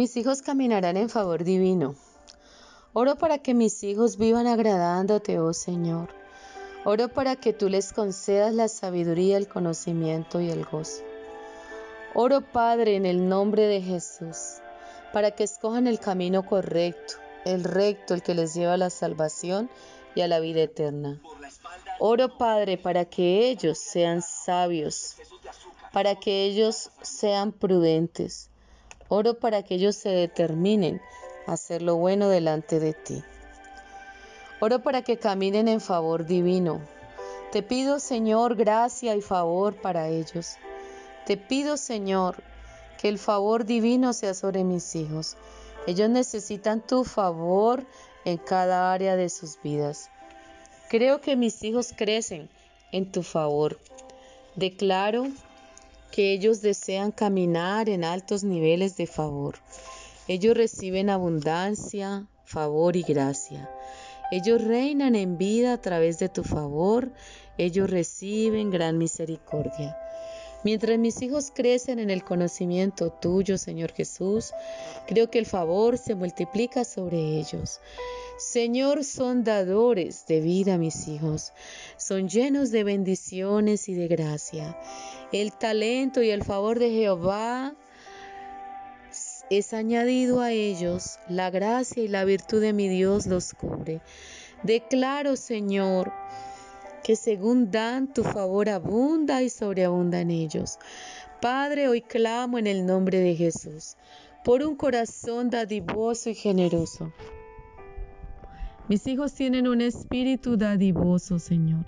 Mis hijos caminarán en favor divino. Oro para que mis hijos vivan agradándote, oh Señor. Oro para que tú les concedas la sabiduría, el conocimiento y el gozo. Oro, Padre, en el nombre de Jesús, para que escojan el camino correcto, el recto, el que les lleva a la salvación y a la vida eterna. Oro, Padre, para que ellos sean sabios, para que ellos sean prudentes, Oro para que ellos se determinen a hacer lo bueno delante de ti. Oro para que caminen en favor divino. Te pido, Señor, gracia y favor para ellos. Te pido, Señor, que el favor divino sea sobre mis hijos. Ellos necesitan tu favor en cada área de sus vidas. Creo que mis hijos crecen en tu favor. Declaro que ellos desean caminar en altos niveles de favor. Ellos reciben abundancia, favor y gracia. Ellos reinan en vida a través de tu favor. Ellos reciben gran misericordia. Mientras mis hijos crecen en el conocimiento tuyo, Señor Jesús, creo que el favor se multiplica sobre ellos. Señor, son dadores de vida mis hijos, son llenos de bendiciones y de gracia. El talento y el favor de Jehová es añadido a ellos, la gracia y la virtud de mi Dios los cubre. Declaro, Señor, que según dan tu favor abunda y sobreabunda en ellos. Padre, hoy clamo en el nombre de Jesús por un corazón dadivoso y generoso. Mis hijos tienen un espíritu dadivoso, Señor.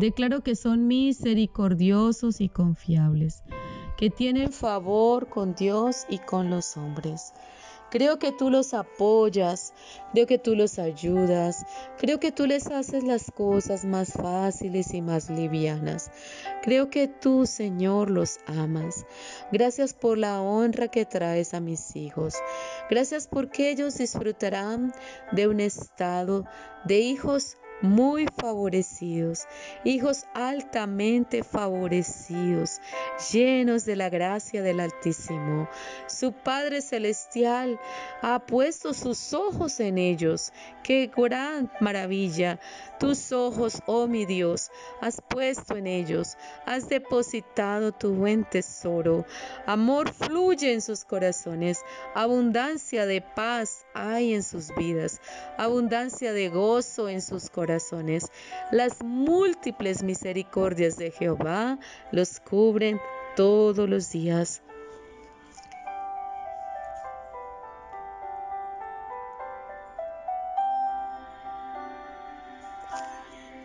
Declaro que son misericordiosos y confiables, que tienen favor con Dios y con los hombres. Creo que tú los apoyas, creo que tú los ayudas, creo que tú les haces las cosas más fáciles y más livianas. Creo que tú, Señor, los amas. Gracias por la honra que traes a mis hijos. Gracias porque ellos disfrutarán de un estado de hijos muy favorecidos, hijos altamente favorecidos, llenos de la gracia del Altísimo. Su Padre Celestial ha puesto sus ojos en ellos. ¡Qué gran maravilla! Tus ojos, oh mi Dios, has puesto en ellos, has depositado tu buen tesoro. Amor fluye en sus corazones, abundancia de paz hay en sus vidas, abundancia de gozo en sus corazones las múltiples misericordias de Jehová los cubren todos los días.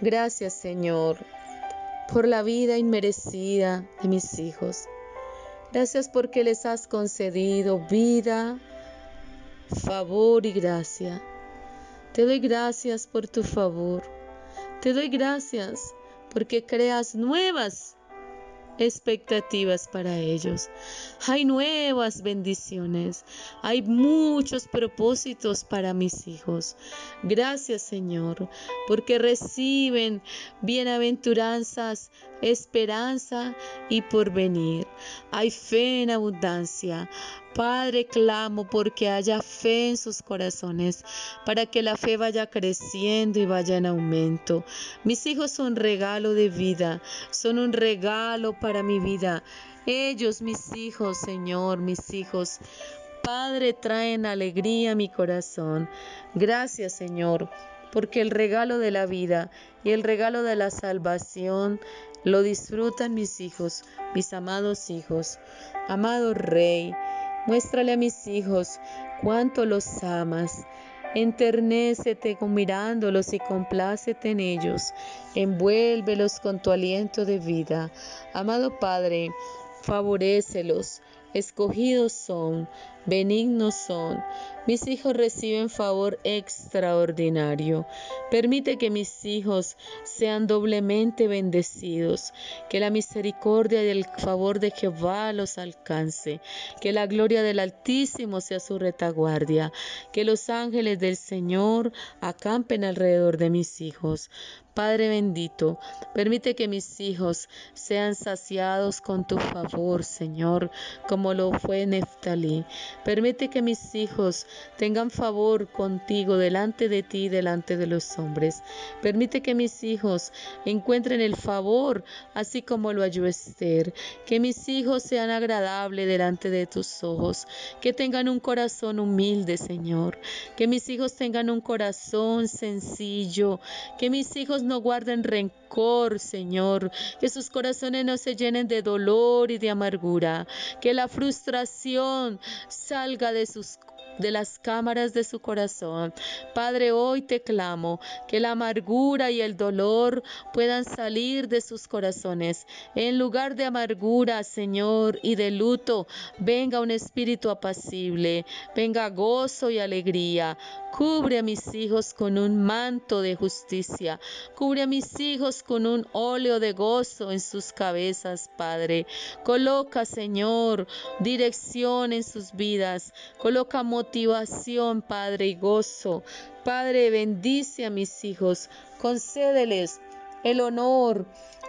Gracias Señor por la vida inmerecida de mis hijos. Gracias porque les has concedido vida, favor y gracia. Te doy gracias por tu favor. Te doy gracias porque creas nuevas expectativas para ellos. Hay nuevas bendiciones. Hay muchos propósitos para mis hijos. Gracias Señor, porque reciben bienaventuranzas, esperanza y porvenir. Hay fe en abundancia. Padre, clamo porque haya fe en sus corazones, para que la fe vaya creciendo y vaya en aumento. Mis hijos son regalo de vida, son un regalo para mi vida. Ellos, mis hijos, Señor, mis hijos, Padre, traen alegría a mi corazón. Gracias, Señor, porque el regalo de la vida y el regalo de la salvación lo disfrutan mis hijos, mis amados hijos. Amado Rey, Muéstrale a mis hijos cuánto los amas. Enternécete mirándolos y complácete en ellos. Envuélvelos con tu aliento de vida. Amado Padre, Favorécelos, escogidos son, benignos son. Mis hijos reciben favor extraordinario. Permite que mis hijos sean doblemente bendecidos, que la misericordia y el favor de Jehová los alcance, que la gloria del Altísimo sea su retaguardia, que los ángeles del Señor acampen alrededor de mis hijos. Padre bendito, permite que mis hijos sean saciados con tu favor, Señor, como lo fue Neftalí. Permite que mis hijos tengan favor contigo delante de ti delante de los hombres. Permite que mis hijos encuentren el favor, así como lo halló Esther. Que mis hijos sean agradables delante de tus ojos. Que tengan un corazón humilde, Señor. Que mis hijos tengan un corazón sencillo. Que mis hijos no guarden rencor, Señor. Que sus corazones no se llenen de dolor y de amargura. Que la frustración salga de sus de las cámaras de su corazón. Padre, hoy te clamo que la amargura y el dolor puedan salir de sus corazones. En lugar de amargura, Señor, y de luto, venga un espíritu apacible, venga gozo y alegría. Cubre a mis hijos con un manto de justicia. Cubre a mis hijos con un óleo de gozo en sus cabezas, Padre. Coloca, Señor, dirección en sus vidas. Coloca motivación, Padre, y gozo. Padre, bendice a mis hijos. Concédeles el honor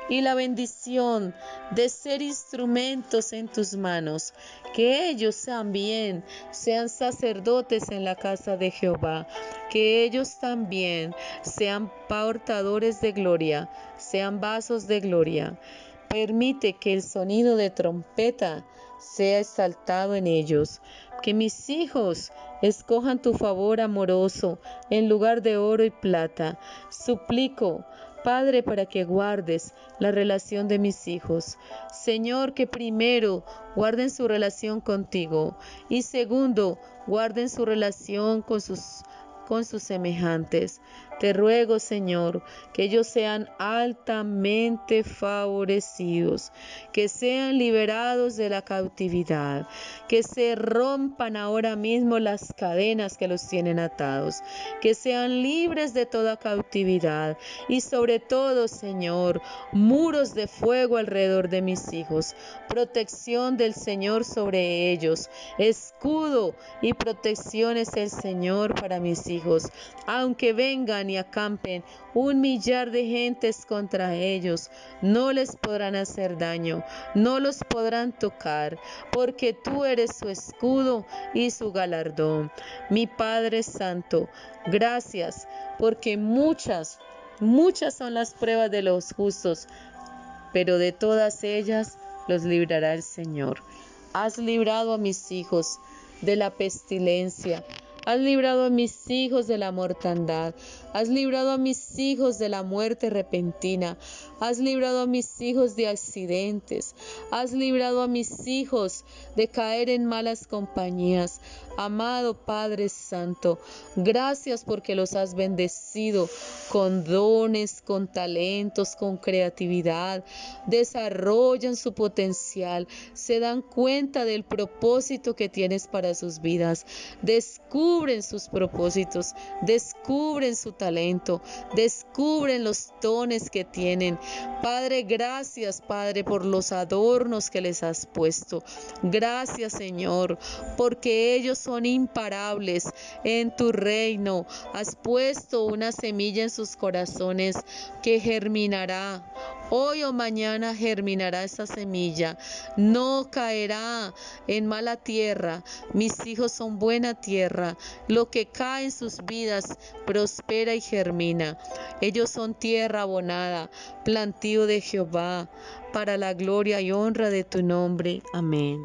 y la bendición de ser instrumentos en tus manos, que ellos también sean sacerdotes en la casa de Jehová, que ellos también sean portadores de gloria, sean vasos de gloria. Permite que el sonido de trompeta sea exaltado en ellos, que mis hijos escojan tu favor amoroso en lugar de oro y plata. Suplico Padre, para que guardes la relación de mis hijos. Señor, que primero guarden su relación contigo y segundo, guarden su relación con sus con sus semejantes. Te ruego, Señor, que ellos sean altamente favorecidos, que sean liberados de la cautividad, que se rompan ahora mismo las cadenas que los tienen atados, que sean libres de toda cautividad y sobre todo, Señor, muros de fuego alrededor de mis hijos, protección del Señor sobre ellos, escudo y protección es el Señor para mis hijos, aunque vengan y acampen un millar de gentes contra ellos, no les podrán hacer daño, no los podrán tocar, porque tú eres su escudo y su galardón. Mi Padre Santo, gracias, porque muchas, muchas son las pruebas de los justos, pero de todas ellas los librará el Señor. Has librado a mis hijos de la pestilencia, Has librado a mis hijos de la mortandad. Has librado a mis hijos de la muerte repentina. Has librado a mis hijos de accidentes. Has librado a mis hijos de caer en malas compañías. Amado Padre Santo, gracias porque los has bendecido con dones, con talentos, con creatividad. Desarrollan su potencial, se dan cuenta del propósito que tienes para sus vidas. Descubren sus propósitos, descubren su talento, descubren los dones que tienen. Padre, gracias, Padre, por los adornos que les has puesto. Gracias, Señor, porque ellos son imparables en tu reino. Has puesto una semilla en sus corazones que germinará. Hoy o mañana germinará esa semilla. No caerá en mala tierra. Mis hijos son buena tierra. Lo que cae en sus vidas prospera y germina. Ellos son tierra abonada, plantío de Jehová, para la gloria y honra de tu nombre. Amén.